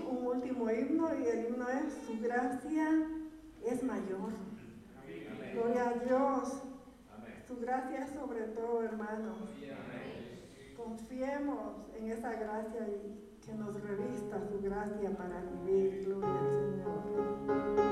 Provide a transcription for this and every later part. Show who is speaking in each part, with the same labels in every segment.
Speaker 1: un último himno y el himno es Su gracia es mayor. Gloria a Dios. Su gracia sobre todo, hermanos. Confiemos en esa gracia y que nos revista su gracia para vivir. Gloria al Señor.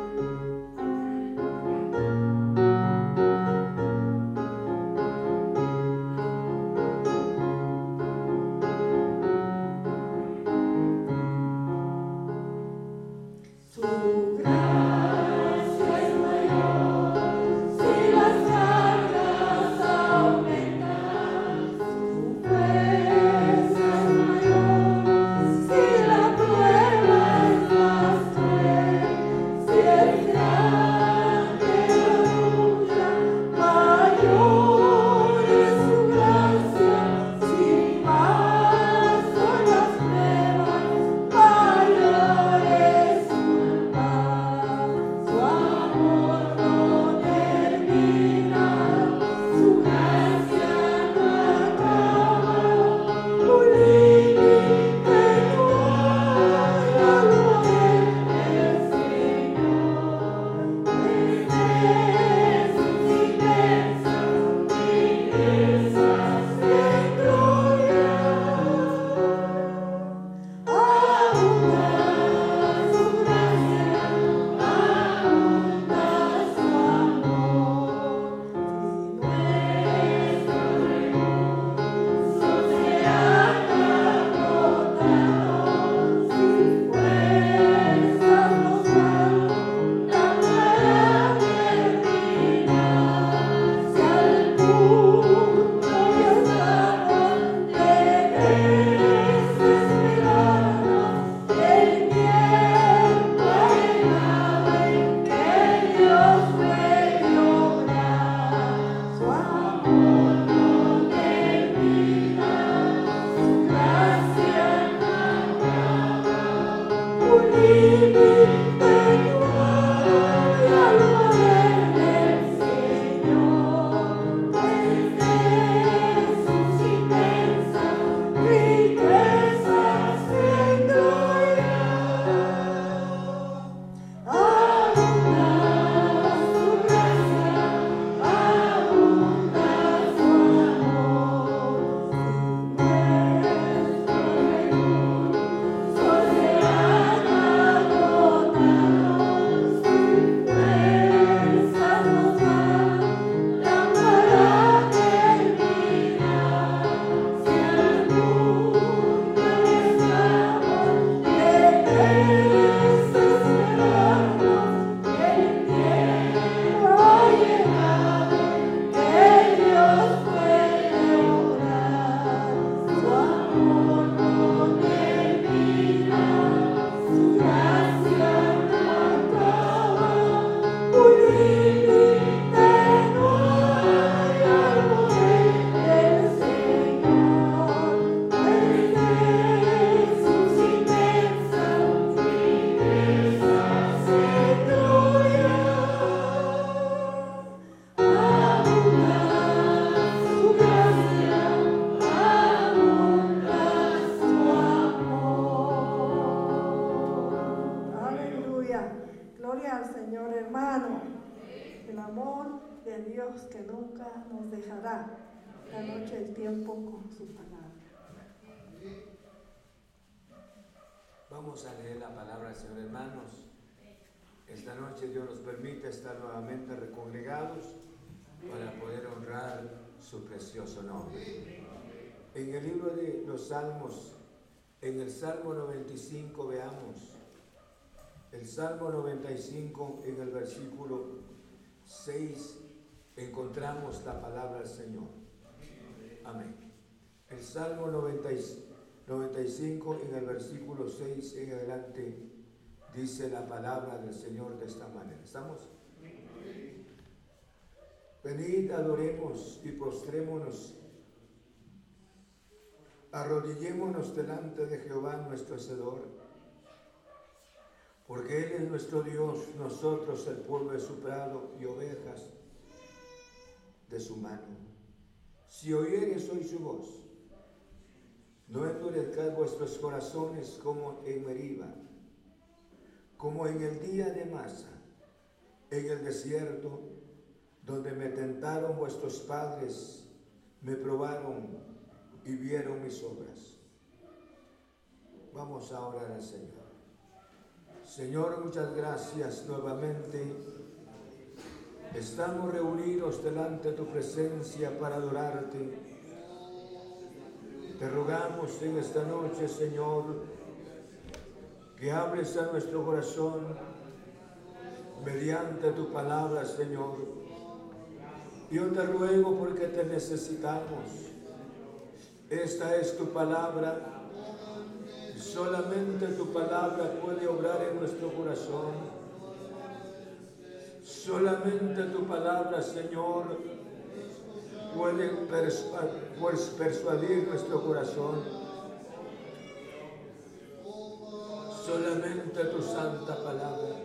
Speaker 2: we Vamos a leer la palabra del Señor, hermanos. Esta noche Dios nos permite estar nuevamente recongregados para poder honrar su precioso nombre. En el libro de los Salmos, en el Salmo 95 veamos, el Salmo 95 en el versículo 6 encontramos la palabra del Señor. Amén. El Salmo 95. 95 en el versículo 6 en adelante dice la palabra del Señor de esta manera. ¿Estamos? Venid, adoremos y postrémonos. Arrodillémonos delante de Jehová nuestro Hacedor, porque Él es nuestro Dios, nosotros el pueblo de su prado y ovejas de su mano. Si oyeres hoy su voz, no endurezcáis vuestros corazones como en Meriba, como en el día de Masa, en el desierto, donde me tentaron vuestros padres, me probaron y vieron mis obras. Vamos a orar al Señor. Señor, muchas gracias nuevamente. Estamos reunidos delante de tu presencia para adorarte te rogamos en esta noche, Señor, que hables a nuestro corazón mediante tu palabra, Señor. Yo te ruego porque te necesitamos. Esta es tu palabra. Solamente tu palabra puede obrar en nuestro corazón. Solamente tu palabra, Señor, puede pues, persuadir nuestro corazón. Solamente tu santa palabra.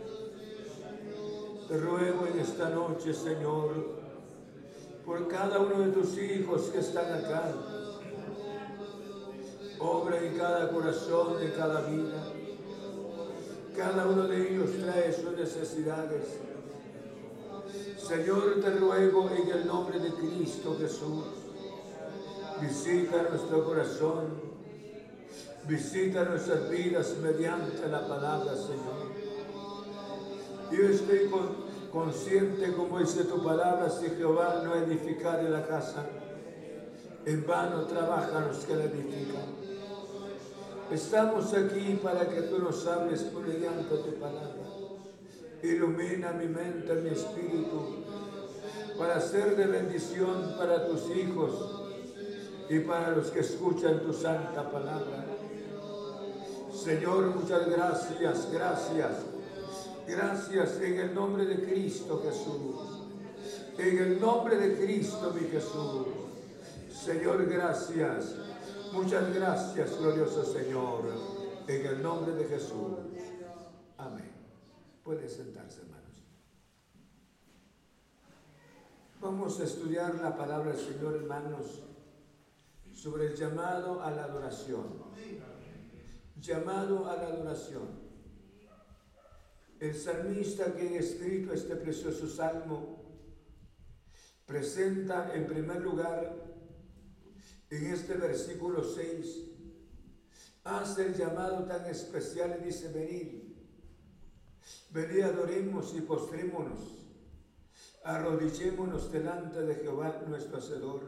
Speaker 2: ruego en esta noche, Señor, por cada uno de tus hijos que están acá. Obra en cada corazón, de cada vida. Cada uno de ellos trae sus necesidades Señor, te ruego en el nombre de Cristo Jesús, visita nuestro corazón, visita nuestras vidas mediante la palabra, Señor. Yo estoy consciente, como dice tu palabra, si Jehová no edificare la casa, en vano trabajan los que la edifican. Estamos aquí para que tú nos hables por mediante tu palabra. Ilumina mi mente, mi espíritu, para ser de bendición para tus hijos y para los que escuchan tu santa palabra. Señor, muchas gracias, gracias, gracias en el nombre de Cristo Jesús. En el nombre de Cristo mi Jesús. Señor, gracias. Muchas gracias, glorioso Señor. En el nombre de Jesús. Amén. Puede sentarse, hermanos. Vamos a estudiar la palabra del Señor, hermanos, sobre el llamado a la adoración. Llamado a la adoración. El salmista que ha escrito este precioso salmo presenta en primer lugar en este versículo 6, hace el llamado tan especial y dice, venir. Venid adorémonos y postrémonos. Arrodillémonos delante de Jehová nuestro Hacedor.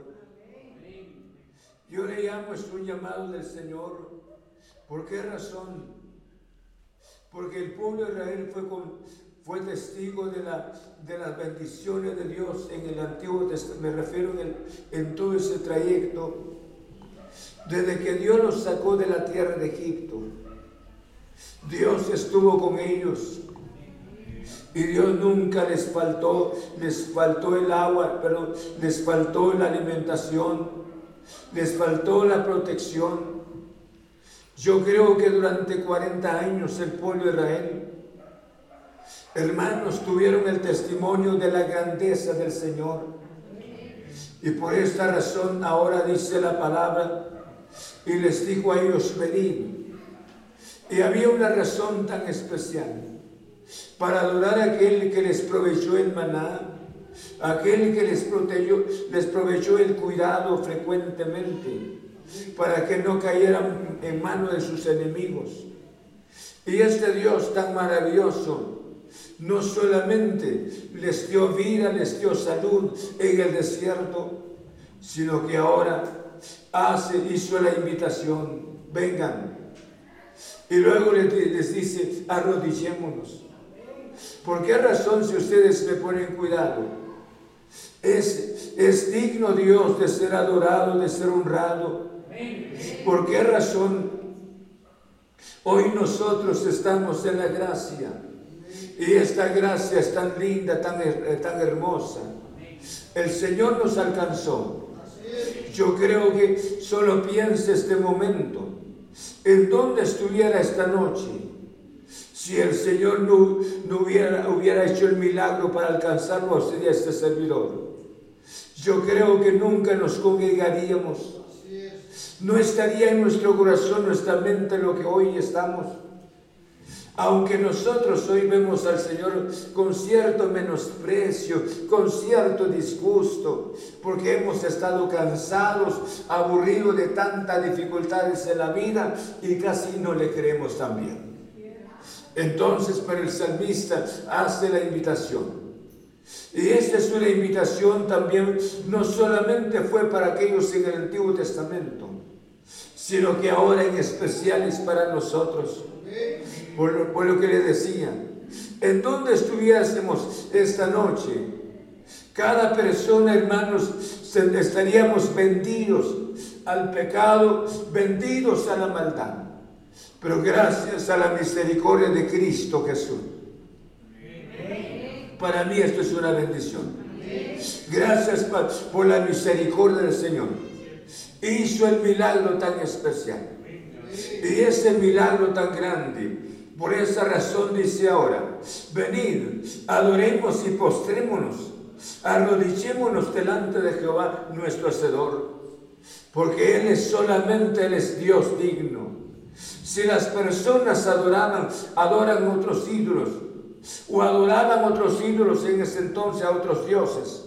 Speaker 2: Yo le llamo, es un llamado del Señor. ¿Por qué razón? Porque el pueblo de Israel fue, fue testigo de, la, de las bendiciones de Dios en el Antiguo Testamento, me refiero en, en todo ese trayecto, desde que Dios los sacó de la tierra de Egipto. Dios estuvo con ellos y Dios nunca les faltó, les faltó el agua, pero les faltó la alimentación, les faltó la protección. Yo creo que durante 40 años el pueblo de Israel, hermanos, tuvieron el testimonio de la grandeza del Señor. Y por esta razón ahora dice la palabra y les dijo a ellos, venid. Y había una razón tan especial para adorar a aquel que les provechó el maná, aquel que les, protegió, les proveyó el cuidado frecuentemente, para que no cayeran en manos de sus enemigos. Y este Dios tan maravilloso, no solamente les dio vida, les dio salud en el desierto, sino que ahora hace, hizo la invitación, vengan. Y luego les, les dice, arrodillémonos. ¿Por qué razón si ustedes me ponen cuidado? Es, es, digno Dios de ser adorado, de ser honrado. ¿Por qué razón? Hoy nosotros estamos en la gracia. Y esta gracia es tan linda, tan, eh, tan hermosa. El Señor nos alcanzó. Yo creo que solo piense este momento. ¿En dónde estuviera esta noche? Si el Señor no, no hubiera, hubiera, hecho el milagro para alcanzarlo sería este servidor, yo creo que nunca nos congregaríamos. No estaría en nuestro corazón, nuestra mente lo que hoy estamos. Aunque nosotros hoy vemos al Señor con cierto menosprecio, con cierto disgusto, porque hemos estado cansados, aburridos de tantas dificultades en la vida y casi no le creemos también. Entonces, para el salmista hace la invitación. Y esta es una invitación también, no solamente fue para aquellos en el Antiguo Testamento, sino que ahora en especial es para nosotros. Por lo, que le decía, en donde estuviésemos esta noche, cada persona, hermanos, estaríamos vendidos al pecado, vendidos a la maldad pero gracias a la misericordia de Cristo Jesús. Para mí esto es una bendición. Gracias por la misericordia del Señor. Hizo el milagro tan especial. Y ese milagro tan grande. Por esa razón dice ahora, venid, adoremos y postrémonos, arrodillémonos delante de Jehová nuestro Hacedor, porque Él es solamente, Él es Dios digno si las personas adoraban, adoran otros ídolos, o adoraban otros ídolos en ese entonces a otros dioses,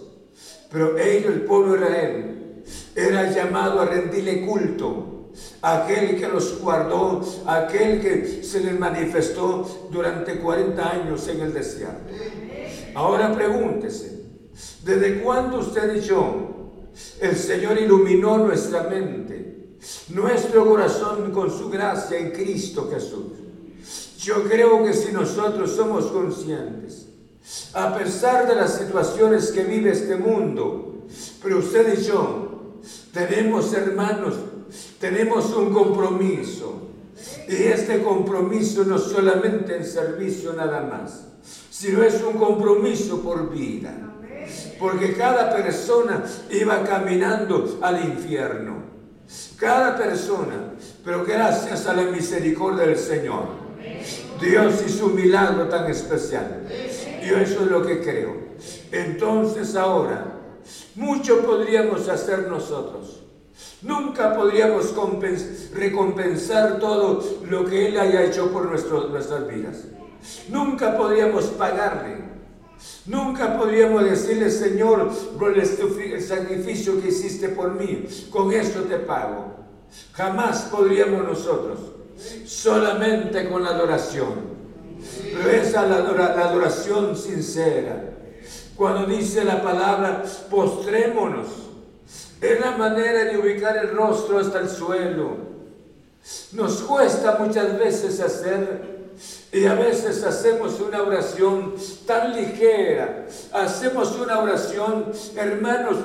Speaker 2: pero ellos, el pueblo de Israel, era llamado a rendirle culto a aquel que los guardó, aquel que se les manifestó durante 40 años en el desierto. Ahora pregúntese, ¿desde cuándo usted y yo, el Señor iluminó nuestra mente nuestro corazón con su gracia en Cristo Jesús. Yo creo que si nosotros somos conscientes, a pesar de las situaciones que vive este mundo, pero usted y yo tenemos hermanos, tenemos un compromiso. Y este compromiso no solamente en servicio nada más, sino es un compromiso por vida. Porque cada persona iba caminando al infierno cada persona, pero gracias a la misericordia del Señor, Dios hizo un milagro tan especial. Yo eso es lo que creo. Entonces ahora, mucho podríamos hacer nosotros. Nunca podríamos recompensar todo lo que Él haya hecho por nuestras vidas. Nunca podríamos pagarle Nunca podríamos decirle, Señor, por el sacrificio que hiciste por mí, con esto te pago. Jamás podríamos nosotros, solamente con la adoración. Pero esa es la, adoración sincera. Cuando dice la palabra, postrémonos. Es la manera de ubicar el rostro hasta el suelo. Nos cuesta muchas veces hacer y a veces hacemos una oración tan ligera, hacemos una oración, hermanos,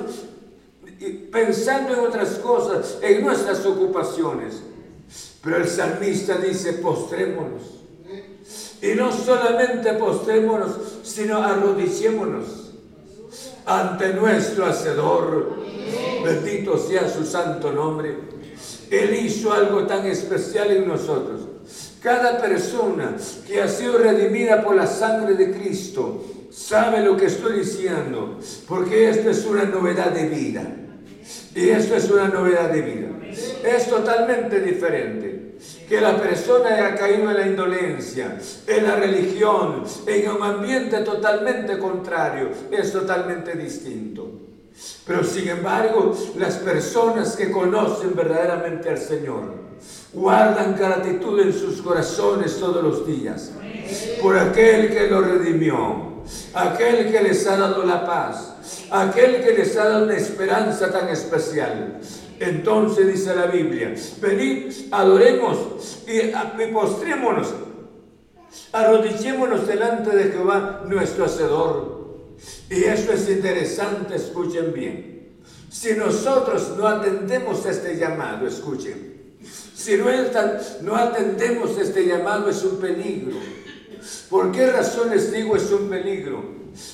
Speaker 2: pensando en otras cosas, en nuestras ocupaciones. Pero el salmista dice, postrémonos. Y no solamente postrémonos, sino arrodillémonos ante nuestro Hacedor. Bendito sea su santo nombre. Él hizo algo tan especial en nosotros cada persona que ha sido redimida por la sangre de Cristo sabe lo que estoy diciendo, porque esto es una novedad de vida. Y esto es una novedad de vida. Es totalmente diferente que la persona haya caído en la indolencia, en la religión, en un ambiente totalmente contrario, es totalmente distinto. Pero sin embargo, las personas que conocen verdaderamente al Señor, guardan gratitud en sus corazones todos los días por aquel que los redimió, aquel que les ha dado la paz, aquel que les ha dado una esperanza tan especial. Entonces dice la Biblia, venid, adoremos y postrémonos, arrodillémonos delante de Jehová nuestro Hacedor. Y eso es interesante, escuchen bien. Si nosotros no atendemos este llamado, escuchen, si no, atendemos este llamado es un peligro. ¿Por qué razón les digo es un peligro?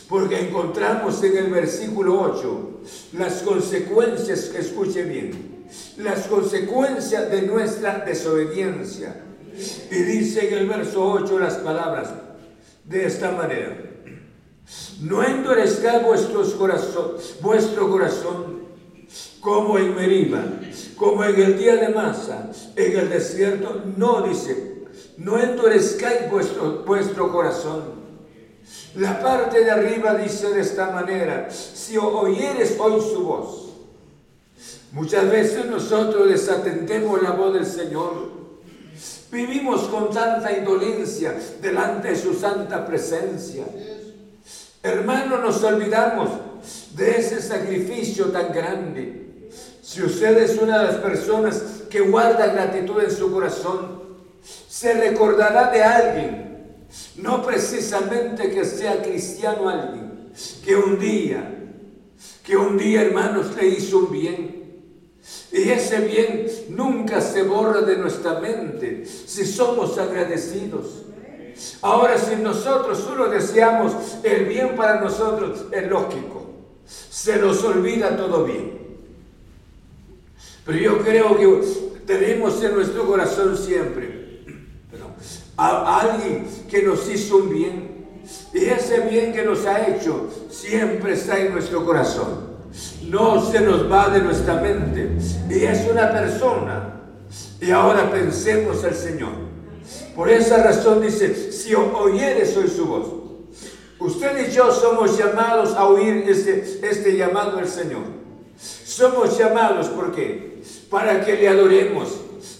Speaker 2: Porque encontramos en el versículo 8 las consecuencias, que escuche bien, las consecuencias de nuestra desobediencia. Y dice en el verso 8 las palabras de esta manera. No endurezca vuestro corazón como en Meriba, como en el día de Masa, en el desierto, no dice, no endurezcáis vuestro, corazón. La parte de arriba dice de esta manera, si oyeres hoy su voz, muchas veces nosotros desatendemos la voz del Señor. Vivimos con tanta indolencia delante de su santa presencia. Hermano, nos olvidamos de ese sacrificio tan grande. Si usted es una de las personas que guarda gratitud en su corazón, se recordará de alguien, no precisamente que sea cristiano alguien, que un día, que un día hermanos le hizo un bien. Y ese bien nunca se borra de nuestra mente si somos agradecidos. Ahora, si nosotros solo deseamos el bien para nosotros, es lógico, se nos olvida todo bien. Pero yo creo que tenemos en nuestro corazón siempre a alguien que nos hizo un bien. Y ese bien que nos ha hecho siempre está en nuestro corazón. No se nos va de nuestra mente. Y es una persona. Y ahora pensemos al Señor. Por esa razón dice, si oyeres hoy su voz. Usted y yo somos llamados a oír este, este llamado al Señor. Somos llamados, ¿por qué? Para que le adoremos,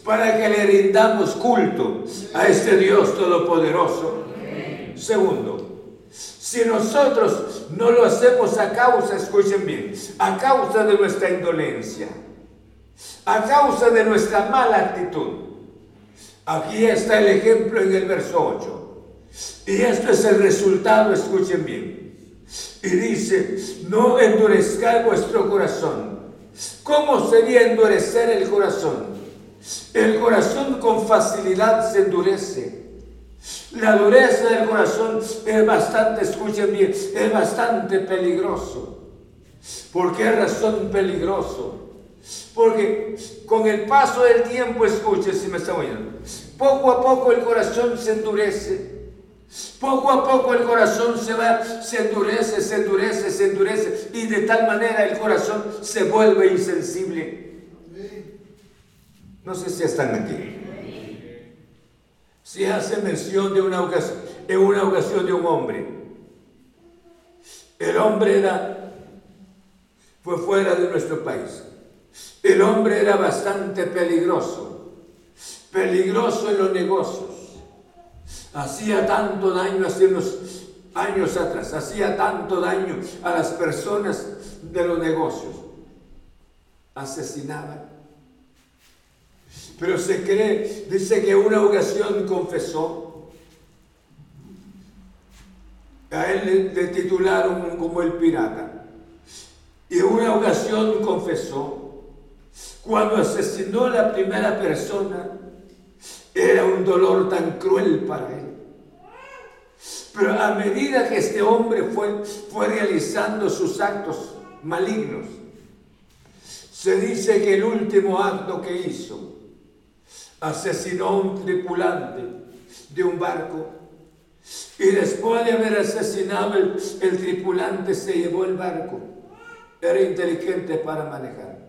Speaker 2: para que le rindamos culto a este Dios Todopoderoso. Segundo, si nosotros no lo hacemos a causa, escuchen bien, a causa de nuestra indolencia, a causa de nuestra mala actitud. Aquí está el ejemplo en el verso 8. Y esto es el resultado, escuchen bien, y dice, no endurezcáis vuestro corazón. ¿Cómo sería endurecer el corazón? El corazón con facilidad se endurece. La dureza del corazón es bastante, escuchen bien, es bastante peligroso. ¿Por qué razón peligroso? Porque con el paso del tiempo, escuchen si me están oyendo, poco a poco el corazón se endurece poco a poco el corazón se va, se endurece, se endurece, se endurece y de tal manera el corazón se vuelve insensible. No sé si están aquí. Se hace mención de una ocasión, en una ocasión de un hombre. El hombre era, fue fuera de nuestro país. El hombre era bastante peligroso, peligroso en los negocios hacía tanto daño hace unos años atrás, hacía tanto daño a las personas de los negocios. asesinaba. Pero se cree, dice que una ocasión confesó. A él le, titularon como el pirata. Y una ocasión confesó. Cuando asesinó a la primera persona, era un dolor tan cruel para él. Pero a medida que este hombre fue, fue realizando sus actos malignos, se dice que el último acto que hizo, asesinó a un tripulante de un barco y después de haber asesinado el, tripulante se llevó el barco. Era inteligente para manejar.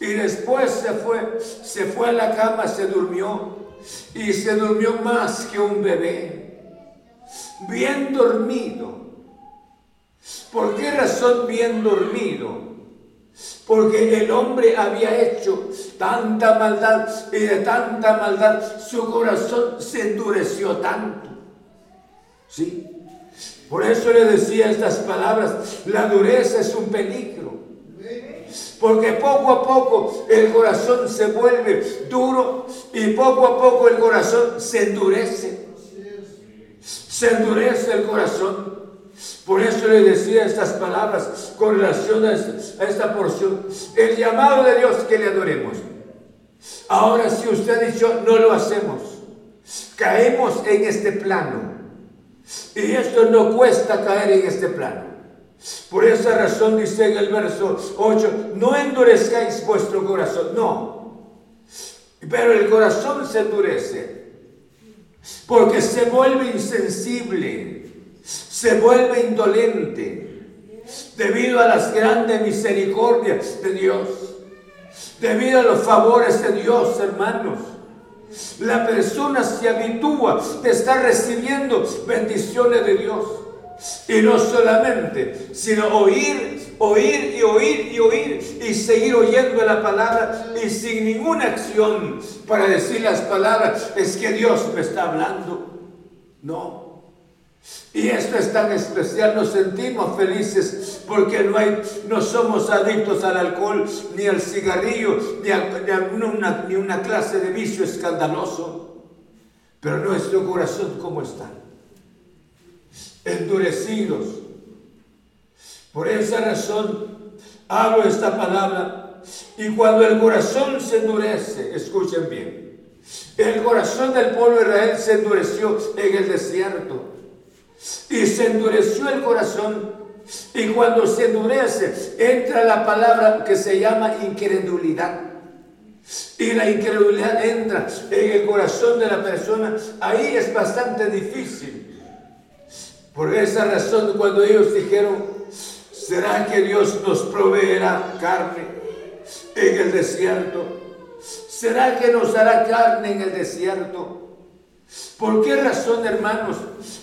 Speaker 2: Y después se fue, se fue a la cama, se durmió y se durmió más que un bebé, bien dormido. ¿Por qué razón bien dormido? Porque el hombre había hecho tanta maldad y de tanta maldad su corazón se endureció tanto. ¿Sí? Por eso le decía estas palabras, la dureza es un peligro. Porque poco a poco el corazón se vuelve duro y poco a poco el corazón se endurece. Se endurece el corazón. Por eso le decía estas palabras con relación a esta, porción. El llamado de Dios que le adoremos. Ahora si usted ha dicho, no lo hacemos. Caemos en este plano. Y esto no cuesta caer en este plano. Por esa razón dice en el verso 8, no endurezcáis vuestro corazón, no. Pero el corazón se endurece, porque se vuelve insensible, se vuelve indolente, debido a las grandes misericordias de Dios, debido a los favores de Dios, hermanos. La persona se habitúa de estar recibiendo bendiciones de Dios. Y no solamente, sino oír, oír y oír y oír y seguir oyendo la palabra y sin ninguna acción para decir las palabras, es que Dios me está hablando. No. Y esto es tan especial, nos sentimos felices porque no, hay, no somos adictos al alcohol, ni al cigarrillo, ni a, una, clase de vicio escandaloso. Pero nuestro corazón, ¿cómo está? endurecidos. Por esa razón hablo esta palabra y cuando el corazón se endurece, escuchen bien, el corazón del pueblo de Israel se endureció en el desierto y se endureció el corazón y cuando se endurece entra la palabra que se llama incredulidad. Y la incredulidad entra en el corazón de la persona. Ahí es bastante difícil por esa razón, cuando ellos dijeron, ¿será que Dios nos proveerá carne en el desierto? ¿Será que nos hará carne en el desierto? ¿Por qué razón, hermanos?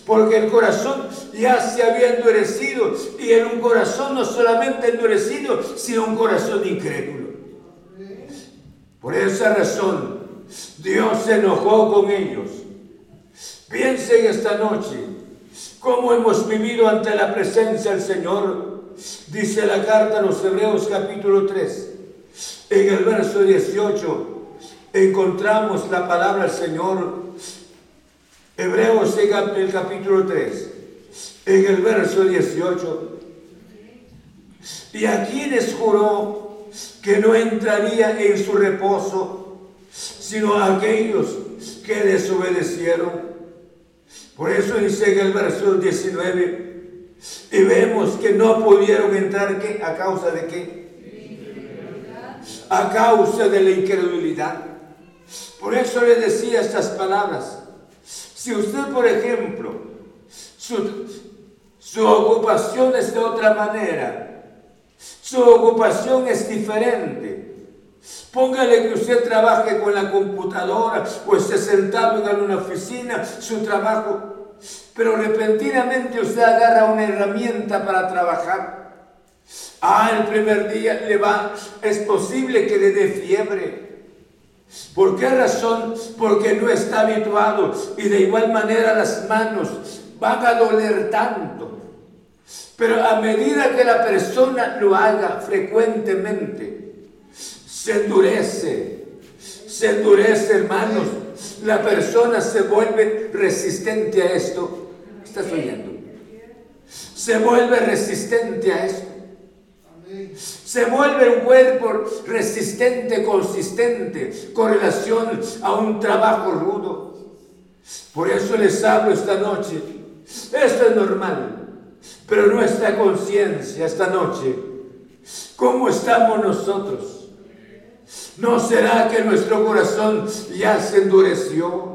Speaker 2: Porque el corazón ya se había endurecido y en un corazón no solamente endurecido, sino un corazón incrédulo. Por esa razón, Dios se enojó con ellos. Piensen esta noche, cómo hemos vivido ante la presencia del Señor, dice la carta a los Hebreos capítulo 3. En el verso 18 encontramos la palabra del Señor. Hebreos en el capítulo 3, en el verso 18. Y a quienes juró que no entraría en su reposo, sino a aquellos que desobedecieron. Por eso dice en el verso 19, y vemos que no pudieron entrar a causa de qué? A causa de la incredulidad. Por eso le decía estas palabras. Si usted, por ejemplo, su, su ocupación es de otra manera, su ocupación es diferente, Póngale que usted trabaje con la computadora o esté sentado en una oficina, su trabajo, pero repentinamente usted agarra una herramienta para trabajar. Ah, el primer día le va, es posible que le dé fiebre. ¿Por qué razón? Porque no está habituado y de igual manera las manos van a doler tanto. Pero a medida que la persona lo haga frecuentemente, se endurece, se endurece hermanos, la persona se vuelve resistente a esto. ¿Estás oyendo? Se vuelve resistente a esto. Se vuelve un cuerpo resistente, consistente, con relación a un trabajo rudo. Por eso les hablo esta noche. Esto es normal, pero nuestra conciencia esta noche, ¿cómo estamos nosotros? ¿No será que nuestro corazón ya se endureció?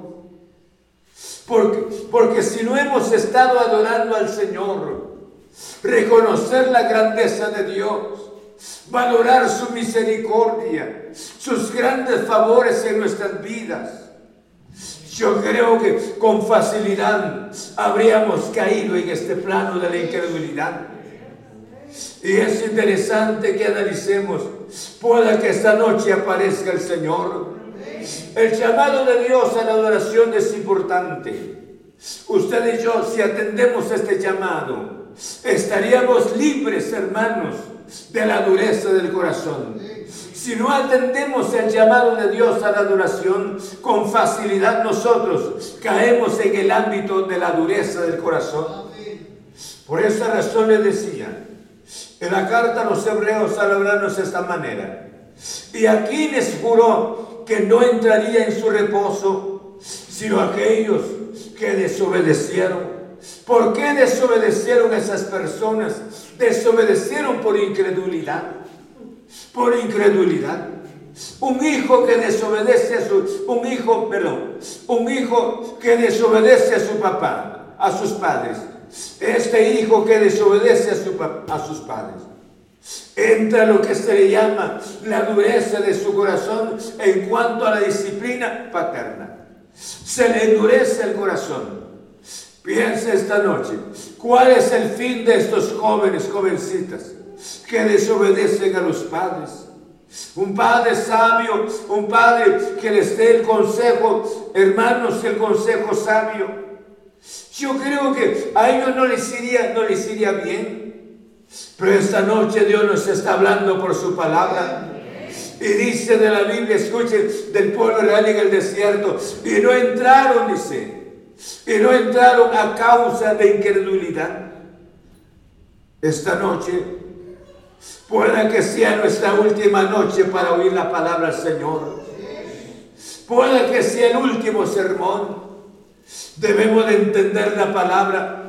Speaker 2: Porque, si no hemos estado adorando al Señor, reconocer la grandeza de Dios, valorar su misericordia, sus grandes favores en nuestras vidas, yo creo que con facilidad habríamos caído en este plano de la incredulidad. Y es interesante que analicemos. Pueda que esta noche aparezca el Señor. El llamado de Dios a la adoración es importante. Usted y yo, si atendemos este llamado, estaríamos libres, hermanos, de la dureza del corazón. Si no atendemos el llamado de Dios a la adoración, con facilidad nosotros caemos en el ámbito de la dureza del corazón. Por esa razón le decía, en la carta los hebreos al hablarnos de esta manera. Y aquí les juró que no entraría en su reposo, sino aquellos que desobedecieron. ¿Por qué desobedecieron esas personas? Desobedecieron por incredulidad. Por incredulidad. Un hijo que desobedece a su un hijo, un hijo que desobedece a su papá, a sus padres, este hijo que desobedece a, sus padres. Entra lo que se le llama la dureza de su corazón en cuanto a la disciplina paterna. Se le endurece el corazón. Piensa esta noche, ¿cuál es el fin de estos jóvenes, jovencitas, que desobedecen a los padres? Un padre sabio, un padre que les dé el consejo, hermanos, el consejo sabio yo creo que a ellos no les iría, no les iría bien. Pero esta noche Dios nos está hablando por su palabra. Y dice de la Biblia, escuchen, del pueblo real en el desierto. Y no entraron, dice. Y no entraron a causa de incredulidad. Esta noche Pueda que sea nuestra última noche para oír la palabra del Señor. Pueda que sea el último sermón. Debemos de entender la palabra.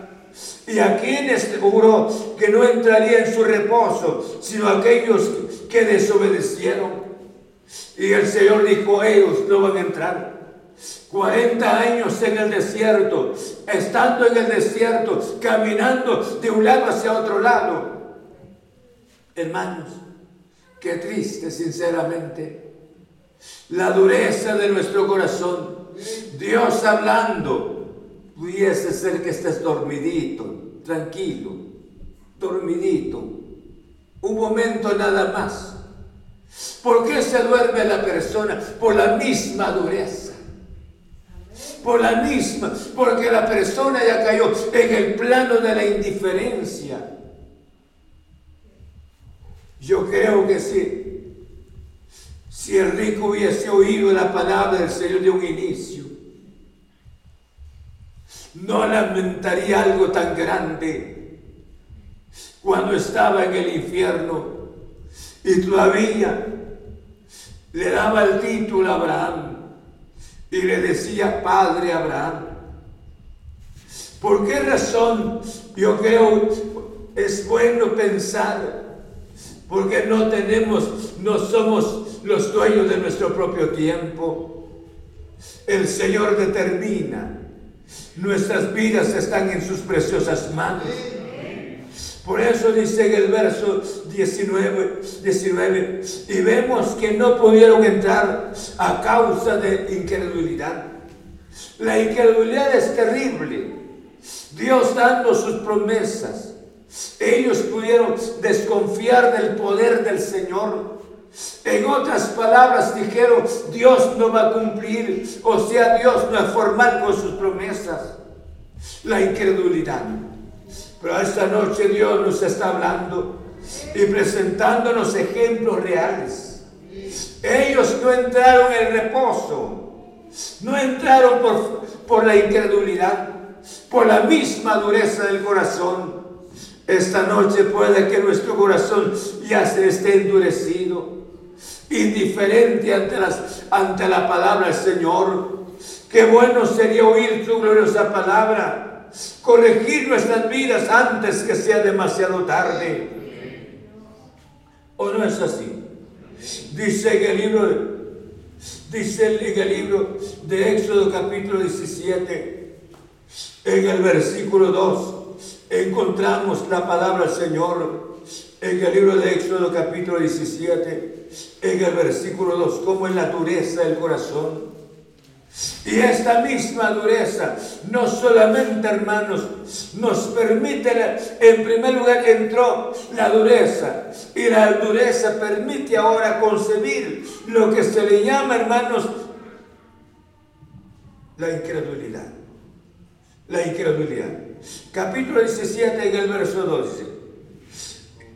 Speaker 2: Y a quienes este, juró que no entraría en su reposo, sino aquellos que desobedecieron. Y el Señor dijo, ellos no van a entrar. 40 años en el desierto, estando en el desierto, caminando de un lado hacia otro lado. Hermanos, qué triste sinceramente la dureza de nuestro corazón Dios hablando, pudiese ser que estés dormidito, tranquilo, dormidito, un momento nada más. ¿Por qué se duerme la persona? Por la misma dureza. Por la misma, porque la persona ya cayó en el plano de la indiferencia. Yo creo que sí si el rico hubiese oído la palabra del Señor de un inicio, no lamentaría algo tan grande cuando estaba en el infierno y todavía le daba el título a Abraham y le decía Padre Abraham. ¿Por qué razón yo creo es bueno pensar porque no tenemos, no somos los dueños de nuestro propio tiempo. El Señor determina. Nuestras vidas están en sus preciosas manos. Por eso dice en el verso 19, 19, y vemos que no pudieron entrar a causa de incredulidad. La incredulidad es terrible. Dios dando sus promesas, ellos pudieron desconfiar del poder del Señor. En otras palabras dijeron, Dios no va a cumplir, o sea, Dios no a formar con sus promesas. La incredulidad. Pero esta noche Dios nos está hablando y presentándonos ejemplos reales. Ellos no entraron en reposo, no entraron por, por la incredulidad, por la misma dureza del corazón esta noche puede que nuestro corazón ya se esté endurecido, indiferente ante, ante la palabra del Señor. Qué bueno sería oír tu gloriosa palabra, corregir nuestras vidas antes que sea demasiado tarde. ¿O no es así? Dice en el libro, dice en el libro de Éxodo capítulo 17, en el versículo 2. Encontramos la palabra del Señor en el libro de Éxodo capítulo 17, en el versículo 2, como en la dureza del corazón. Y esta misma dureza no solamente, hermanos, nos permite, en primer lugar que entró la dureza y la dureza permite ahora concebir lo que se le llama, hermanos, la incredulidad. La incredulidad capítulo 17, en el verso 12.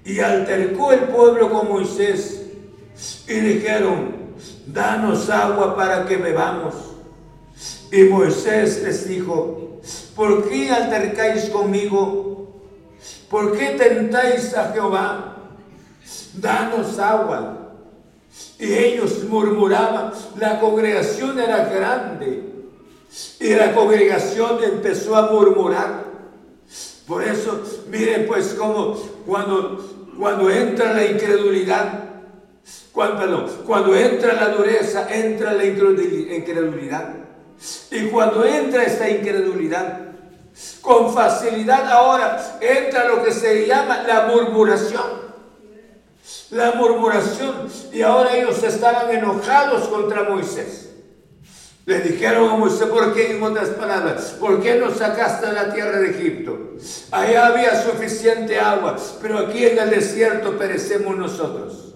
Speaker 2: Y altercó el pueblo con Moisés y dijeron, danos agua para que bebamos. Y Moisés les dijo, ¿por qué altercáis conmigo? ¿Por qué tentáis a Jehová? Danos agua. Y ellos murmuraban, la congregación era grande. Y la congregación empezó a murmurar. Por eso, miren pues cómo cuando, entra la incredulidad, cuando, cuando entra la dureza, entra la incredulidad. Y cuando entra esta incredulidad, con facilidad ahora entra lo que se llama la murmuración. La murmuración. Y ahora ellos estaban enojados contra Moisés. Le dijeron a Moisés, ¿por qué? En otras palabras, ¿por qué nos sacaste la tierra de Egipto? Allá había suficiente agua, pero aquí en el desierto perecemos nosotros.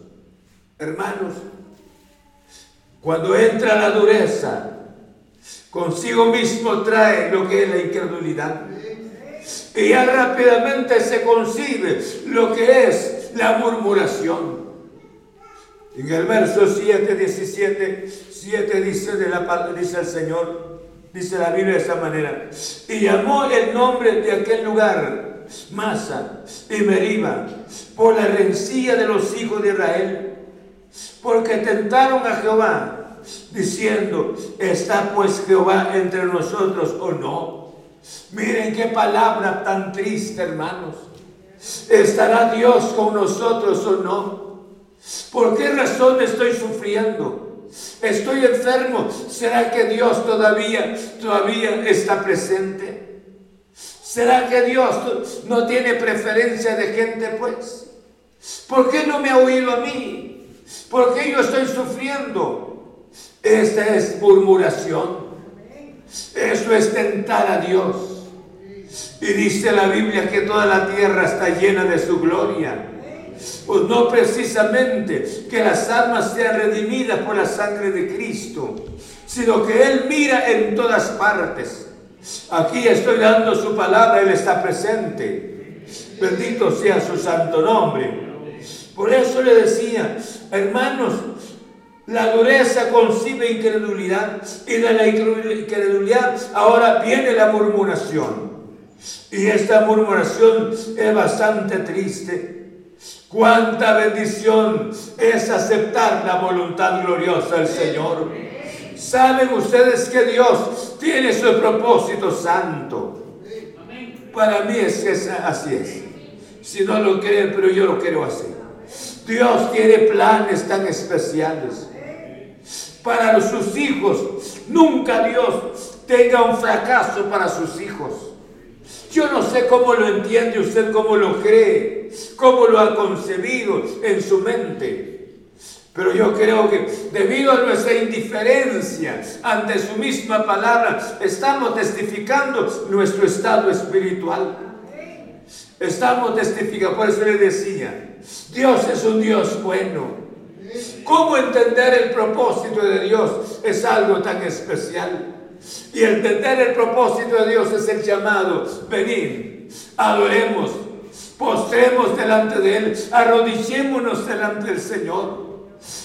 Speaker 2: Hermanos, cuando entra la dureza, consigo mismo trae lo que es la incredulidad. Y ya rápidamente se concibe lo que es la murmuración. En el verso 7, 17, 7 dice, de la, dice el Señor, dice la Biblia de esa manera, y llamó el nombre de aquel lugar Masa y Meriba por la rencilla de los hijos de Israel, porque tentaron a Jehová, diciendo, ¿está pues Jehová entre nosotros o no? Miren qué palabra tan triste, hermanos. ¿Estará Dios con nosotros o no? ¿Por qué razón estoy sufriendo? Estoy enfermo. ¿Será que Dios todavía, todavía está presente? ¿Será que Dios no tiene preferencia de gente, pues? ¿Por qué no me ha oído a mí? ¿Por qué yo estoy sufriendo? Esta es murmuración. Eso es tentar a Dios. Y dice la Biblia que toda la tierra está llena de su gloria. Pues no precisamente que las almas sean redimidas por la sangre de Cristo, sino que Él mira en todas partes. Aquí estoy dando su palabra, Él está presente. Bendito sea su santo nombre. Por eso le decía, hermanos, la dureza concibe incredulidad y de la incredulidad ahora viene la murmuración. Y esta murmuración es bastante triste Cuánta bendición es aceptar la voluntad gloriosa del Señor. Saben ustedes que Dios tiene su propósito santo. Para mí es que así es. Si no lo creen, pero yo lo quiero hacer. Dios tiene planes tan especiales para sus hijos. Nunca Dios tenga un fracaso para sus hijos. Yo no sé cómo lo entiende usted, cómo lo cree, cómo lo ha concebido en su mente. Pero yo creo que debido a nuestra indiferencia ante su misma palabra, estamos testificando nuestro estado espiritual. Estamos testificando, por eso le decía, Dios es un Dios bueno. ¿Cómo entender el propósito de Dios es algo tan especial? Y entender el propósito de Dios es el llamado. Venir, adoremos, postremos delante de Él, arrodillémonos delante del Señor.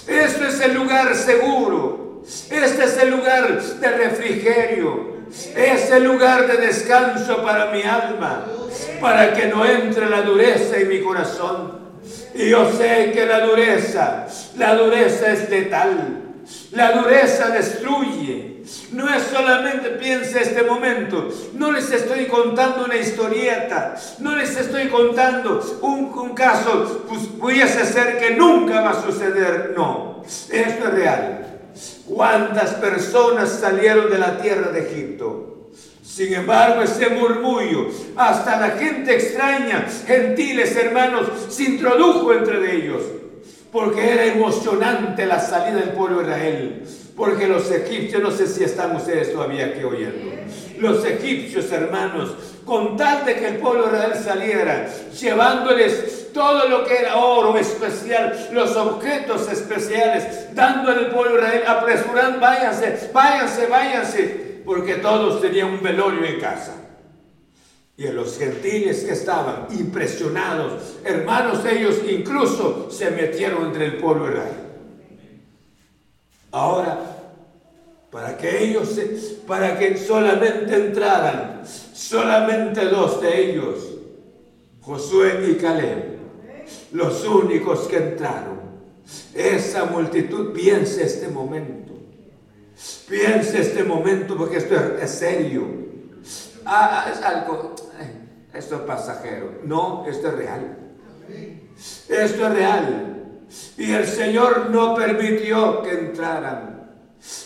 Speaker 2: Este es el lugar seguro. Este es el lugar de refrigerio. Es el lugar de descanso para mi alma, para que no entre la dureza en mi corazón. Y yo sé que la dureza, la dureza es letal. La dureza destruye. No es solamente piensa este momento. No les estoy contando una historieta. No les estoy contando un, caso pues, pudiese ser que nunca va a suceder. No. Esto es real. ¿Cuántas personas salieron de la tierra de Egipto? Sin embargo, ese murmullo, hasta la gente extraña, gentiles hermanos, se introdujo entre ellos porque era emocionante la salida del pueblo de Israel, porque los egipcios, no sé si están ustedes todavía aquí oyendo, los egipcios hermanos, con tal de que el pueblo de Israel saliera, llevándoles todo lo que era oro especial, los objetos especiales, dándole al pueblo de Israel, apresurando, váyanse, váyanse, váyanse, porque todos tenían un velorio en casa. Y los gentiles que estaban impresionados, hermanos ellos incluso se metieron entre el pueblo aire Ahora, para que ellos, para que solamente entraran, solamente dos de ellos, Josué y Caleb, los únicos que entraron. Esa multitud, piense este momento, piense este momento porque esto es, serio. Ah, es algo, esto es pasajero. No, esto es real. Esto es real. Y el Señor no permitió que entraran.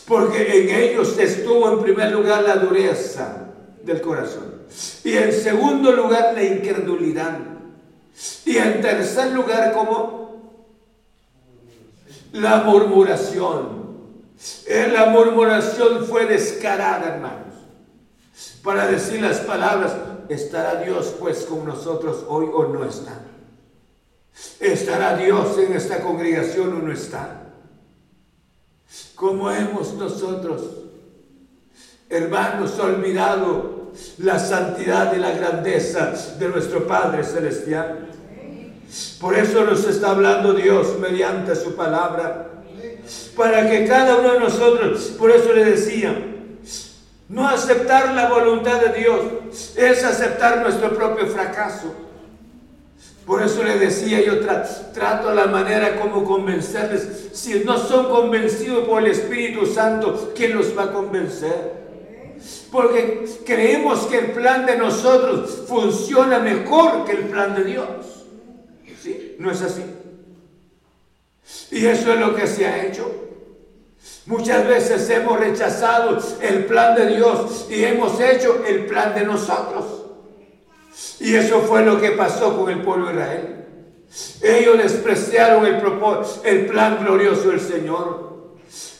Speaker 2: Porque en ellos estuvo en primer lugar la dureza del corazón. Y en segundo lugar la incredulidad. Y en tercer lugar como la murmuración. Eh, la murmuración fue descarada, hermanos. Para decir las palabras, ¿Estará Dios pues con nosotros hoy o no está? ¿Estará Dios en esta congregación o no está? ¿Cómo hemos nosotros, hermanos, olvidado la santidad y la grandeza de nuestro Padre Celestial? Por eso nos está hablando Dios mediante su palabra. Para que cada uno de nosotros, por eso le decía, no aceptar la voluntad de Dios es aceptar nuestro propio fracaso. Por eso le decía, yo trato la manera como convencerles. Si no son convencidos por el Espíritu Santo, ¿quién los va a convencer? Porque creemos que el plan de nosotros funciona mejor que el plan de Dios. No es así. Y eso es lo que se ha hecho. Muchas veces hemos rechazado el plan de Dios y hemos hecho el plan de nosotros. Y eso fue lo que pasó con el pueblo de Israel. Ellos despreciaron el, el plan glorioso del Señor.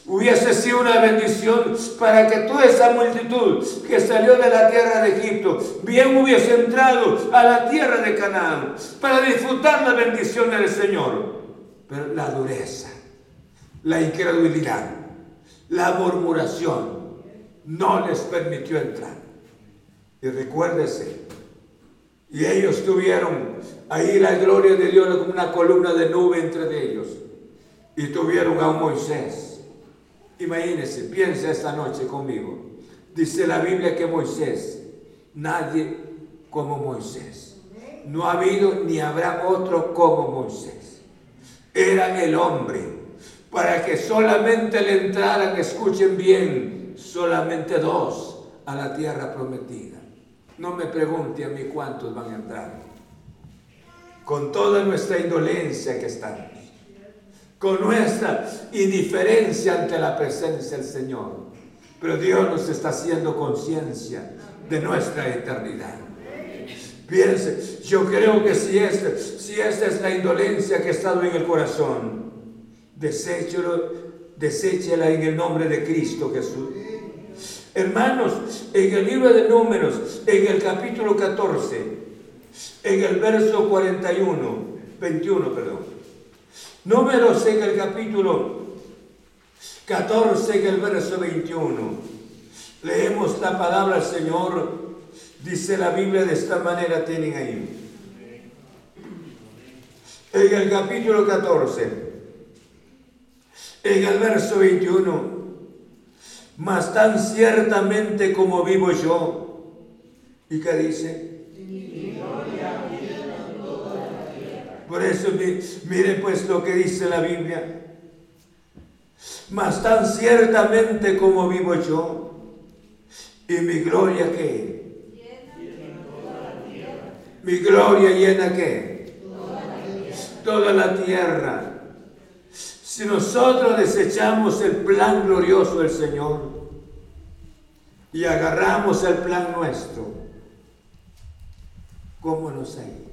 Speaker 2: Hubiese sido una bendición para que toda esa multitud que salió de la tierra de Egipto bien hubiese entrado a la tierra de Canaán para disfrutar la bendición del Señor. Pero la dureza la incredulidad, la murmuración no les permitió entrar. Y recuérdese, y ellos tuvieron ahí la gloria de Dios como una columna de nube entre ellos. Y tuvieron a Moisés. imagínese piensa esta noche conmigo. Dice la Biblia que Moisés, nadie como Moisés. No ha habido ni habrá otro como Moisés. Era el hombre para que solamente le que escuchen bien, solamente dos a la tierra prometida. No me pregunte a mí cuántos van a entrar. Con toda nuestra indolencia que estamos, con nuestra indiferencia ante la presencia del Señor. Pero Dios nos está haciendo conciencia de nuestra eternidad. Piense, yo creo que si esa este, es la indolencia que ha estado en el corazón, deséchela en el nombre de Cristo Jesús. Hermanos, en el libro de números, en el capítulo 14, en el verso 41, 21, perdón. Números en el capítulo 14, en el verso 21. Leemos la palabra del Señor. Dice la Biblia de esta manera, tienen ahí. En el capítulo 14, en el verso 21. Mas tan ciertamente como vivo yo. ¿Y que dice? Por eso mire pues lo que dice la Biblia. Mas tan ciertamente como vivo yo y mi gloria que mi gloria llena qué? toda la tierra si nosotros desechamos el plan glorioso del Señor y agarramos el plan nuestro, ¿cómo nos hay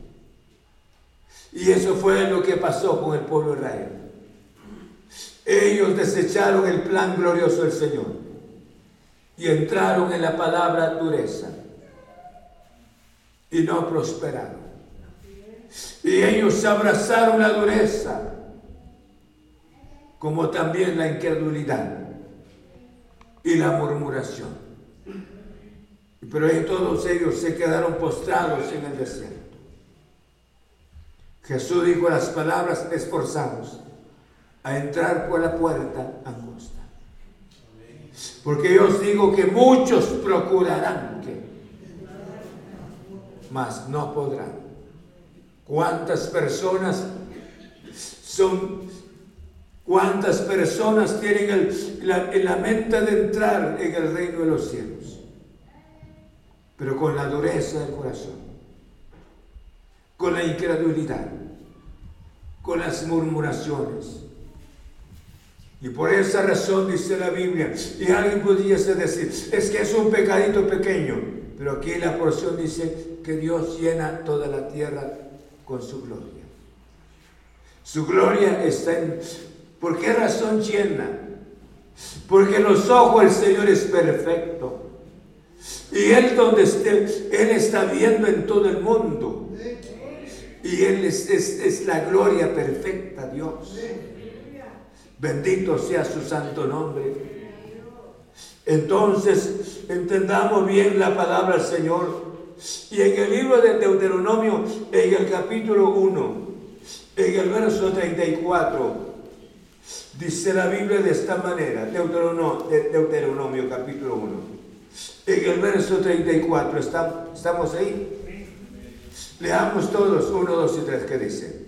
Speaker 2: Y eso fue lo que pasó con el pueblo de Israel. Ellos desecharon el plan glorioso del Señor y entraron en la palabra dureza y no prosperaron. Y ellos abrazaron la dureza como también la incredulidad y la murmuración. Pero todos ellos se quedaron postrados en el desierto. Jesús dijo las palabras, esforzamos a entrar por la puerta angosta. Porque yo os digo que muchos procurarán que, mas no podrán. ¿Cuántas personas son ¿Cuántas personas tienen el, la, mente de entrar en el reino de los cielos? Pero con la dureza del corazón, con la incredulidad, con las murmuraciones. Y por esa razón dice la Biblia, y alguien pudiese decir, es que es un pecadito pequeño, pero aquí la porción dice que Dios llena toda la tierra con su gloria. Su gloria está en, ¿Por qué razón llena? Porque los ojos del Señor es perfecto. Y Él donde esté, Él está viendo en todo el mundo. Y Él es, la gloria perfecta, Dios. Bendito sea su santo nombre. Entonces, entendamos bien la palabra del Señor. Y en el libro de Deuteronomio, en el capítulo 1, en el verso 34, Dice la Biblia de esta manera, Deuteronomio, capítulo 1. En el verso 34, ¿estamos ahí? Leamos todos, 1, 2 y 3, ¿qué dice?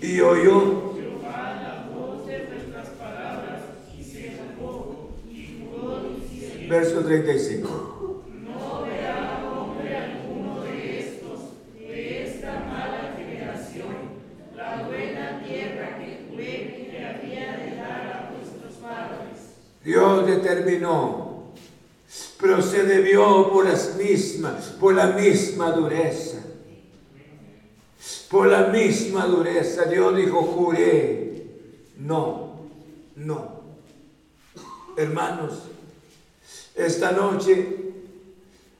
Speaker 2: Y oyó la voz de nuestras palabras y se verso 35. Dios determinó, pero se debió por las mismas, por la misma dureza. Por la misma dureza, Dios dijo, juré. No, no. Hermanos, esta noche,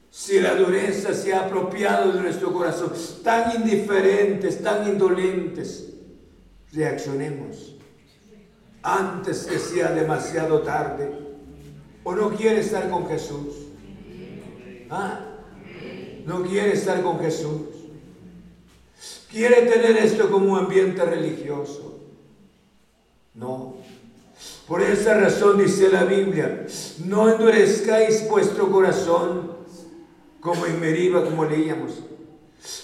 Speaker 2: si la dureza se ha apropiado de nuestro corazón, tan indiferentes, tan indolentes, reaccionemos antes que sea demasiado tarde. ¿O no quiere estar con Jesús? ¿Ah? ¿No quiere estar con Jesús? ¿Quiere tener esto como un ambiente religioso? No. Por esa razón dice la Biblia, no endurezcáis vuestro corazón como en Meriba, como leíamos.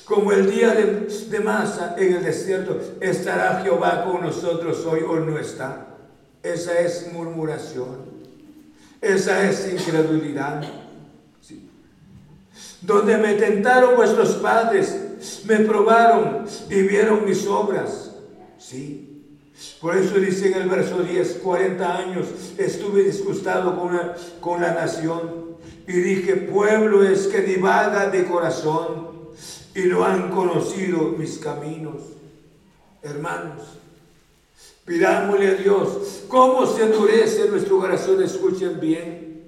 Speaker 2: Como el día de, de masa en el desierto, ¿estará Jehová con nosotros hoy o no está? Esa es murmuración. Esa es incredulidad. Sí. Donde me tentaron vuestros padres, me probaron y vieron mis obras. Sí. Por eso dice en el verso 10, 40 años estuve disgustado con la, con la nación y dije, pueblo es que divaga de corazón y lo han conocido mis caminos. Hermanos, Pidámosle a Dios. ¿Cómo se endurece nuestro corazón? Escuchen bien.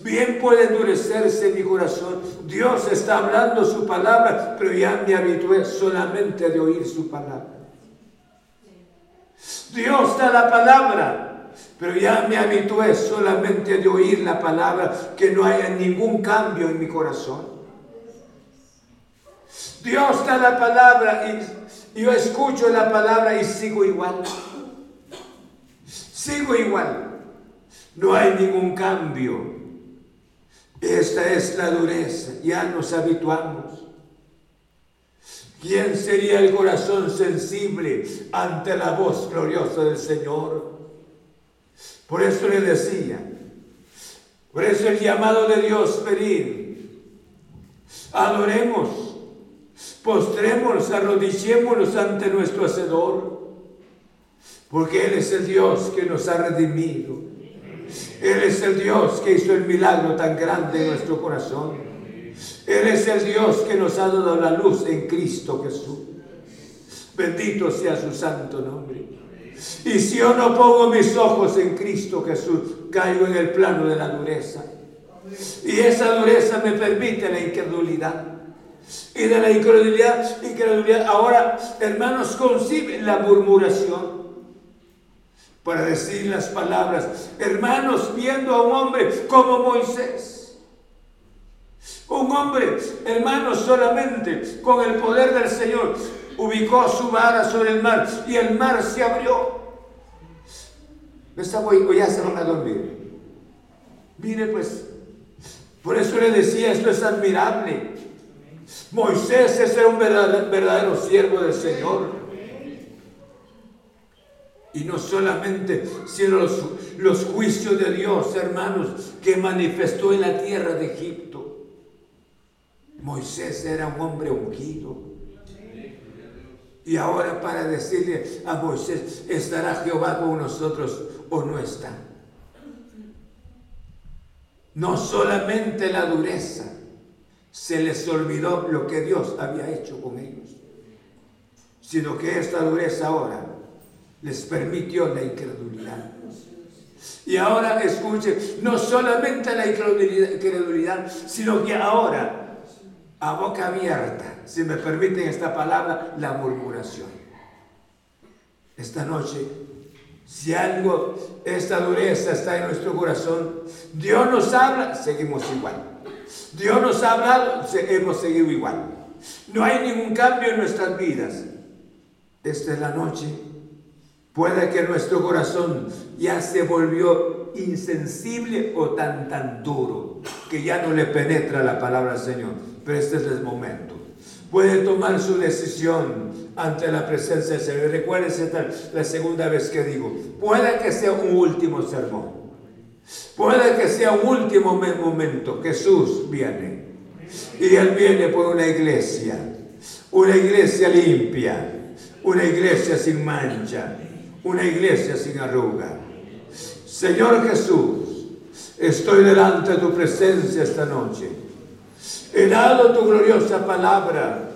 Speaker 2: Bien puede endurecerse mi corazón. Dios está hablando su palabra, pero ya me habitué solamente de oír su palabra. Dios da la palabra, pero ya me habitué solamente de oír la palabra, que no haya ningún cambio en mi corazón. Dios da la palabra y yo escucho la palabra y sigo igual. Sigo igual. No hay ningún cambio. Esta es la dureza. Ya nos habituamos. ¿Quién sería el corazón sensible ante la voz gloriosa del Señor? Por eso le decía, por eso el llamado de Dios, venir. adoremos, postrémonos, arrodillémonos ante nuestro Hacedor. Porque Él es el Dios que nos ha redimido. Él es el Dios que hizo el milagro tan grande en nuestro corazón. Él es el Dios que nos ha dado la luz en Cristo Jesús. Bendito sea su santo nombre. Y si yo no pongo mis ojos en Cristo Jesús, caigo en el plano de la dureza. Y esa dureza me permite la incredulidad. Y de la incredulidad, ahora, hermanos, conciben la murmuración para decir las palabras. Hermanos, viendo a un hombre como Moisés. Un hombre, hermanos, solamente con el poder del Señor ubicó su vara sobre el mar y el mar se abrió. ¿Me está o ya se van a dormir? Mire pues, por eso le decía, esto es admirable. Moisés es un verdadero siervo del Señor. Y no solamente, sino los, juicios de Dios, hermanos, que manifestó en la tierra de Egipto. Moisés era un hombre ungido. Y ahora para decirle a Moisés, ¿estará Jehová con nosotros o no está? No solamente la dureza, se les olvidó lo que Dios había hecho con ellos, sino que esta dureza ahora les permitió la incredulidad. Y ahora escuchen no solamente la incredulidad, sino que ahora, a boca abierta, si me permiten esta palabra, la murmuración. Esta noche, si algo, esta dureza está en nuestro corazón, Dios nos habla, seguimos igual. Dios nos ha hablado, hemos seguido igual. No hay ningún cambio en nuestras vidas. Esta es la noche Puede que nuestro corazón ya se volvió insensible o tan tan duro que ya no le penetra la palabra al Señor. Pero este es el momento. Puede tomar su decisión ante la presencia del Señor. tal, la segunda vez que digo, puede que sea un último sermón. Puede que sea un último momento. Jesús viene. Y Él viene por una iglesia. Una iglesia limpia. Una iglesia sin mancha una iglesia sin arruga. Señor Jesús, estoy delante de tu presencia esta noche. He dado tu gloriosa palabra.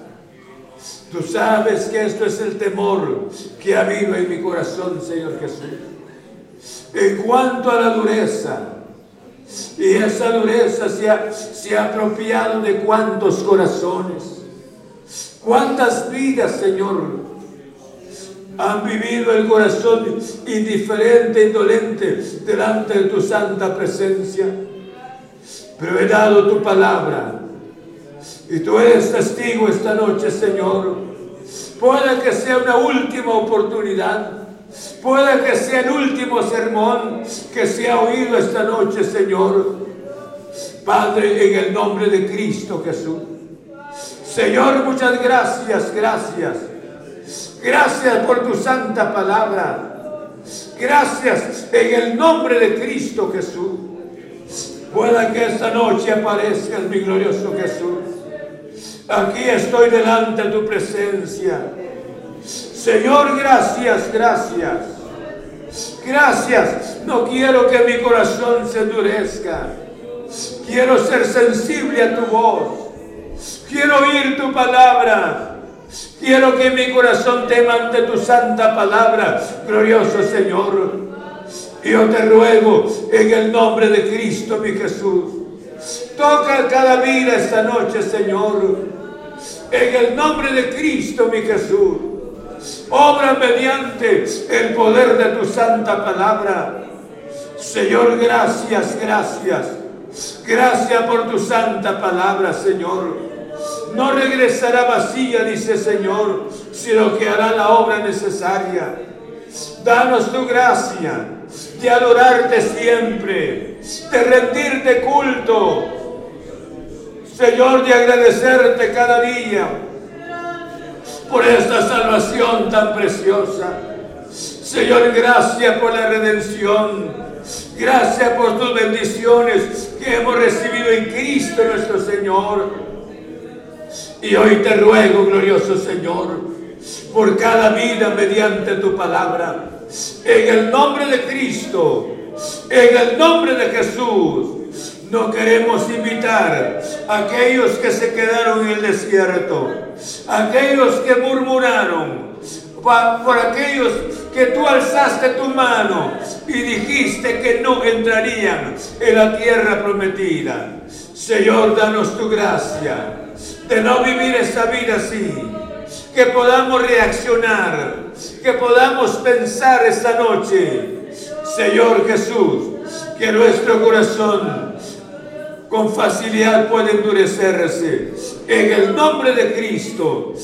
Speaker 2: Tú sabes que esto es el temor que ha habido en mi corazón, Señor Jesús. En cuanto a la dureza, y esa dureza se ha, se ha apropiado de cuántos corazones, cuántas vidas, Señor, han vivido el corazón indiferente, indolente, delante de tu santa presencia. Pero he dado tu palabra. Y tú eres testigo esta noche, Señor. Puede que sea una última oportunidad. Puede que sea el último sermón que se ha oído esta noche, Señor. Padre, en el nombre de Cristo Jesús. Señor, muchas gracias, gracias Gracias por tu santa palabra. Gracias en el nombre de Cristo Jesús. Pueda que esta noche aparezcas, mi glorioso Jesús. Aquí estoy delante de tu presencia. Señor, gracias, gracias. Gracias. No quiero que mi corazón se endurezca. Quiero ser sensible a tu voz. Quiero oír tu palabra. Quiero que mi corazón tema ante tu santa palabra, glorioso Señor. Yo te ruego en el nombre de Cristo, mi Jesús. Toca cada vida esta noche, Señor. En el nombre de Cristo, mi Jesús. Obra mediante el poder de tu santa palabra. Señor, gracias, gracias. Gracias por tu santa palabra, Señor. No regresará vacía, dice Señor, sino que hará la obra necesaria. Danos tu gracia de adorarte siempre, de rendirte culto. Señor, de agradecerte cada día por esta salvación tan preciosa. Señor, gracias por la redención. Gracias por tus bendiciones que hemos recibido en Cristo nuestro Señor. Y hoy te ruego, glorioso Señor, por cada vida mediante tu palabra, en el nombre de Cristo, en el nombre de Jesús. No queremos invitar a aquellos que se quedaron en el desierto, aquellos que murmuraron, por aquellos que tú alzaste tu mano y dijiste que no entrarían en la tierra prometida. Señor, danos tu gracia de no vivir esa vida así. Que podamos reaccionar, que podamos pensar esta noche. Señor Jesús, que nuestro corazón con facilidad puede endurecerse. En el nombre de Cristo.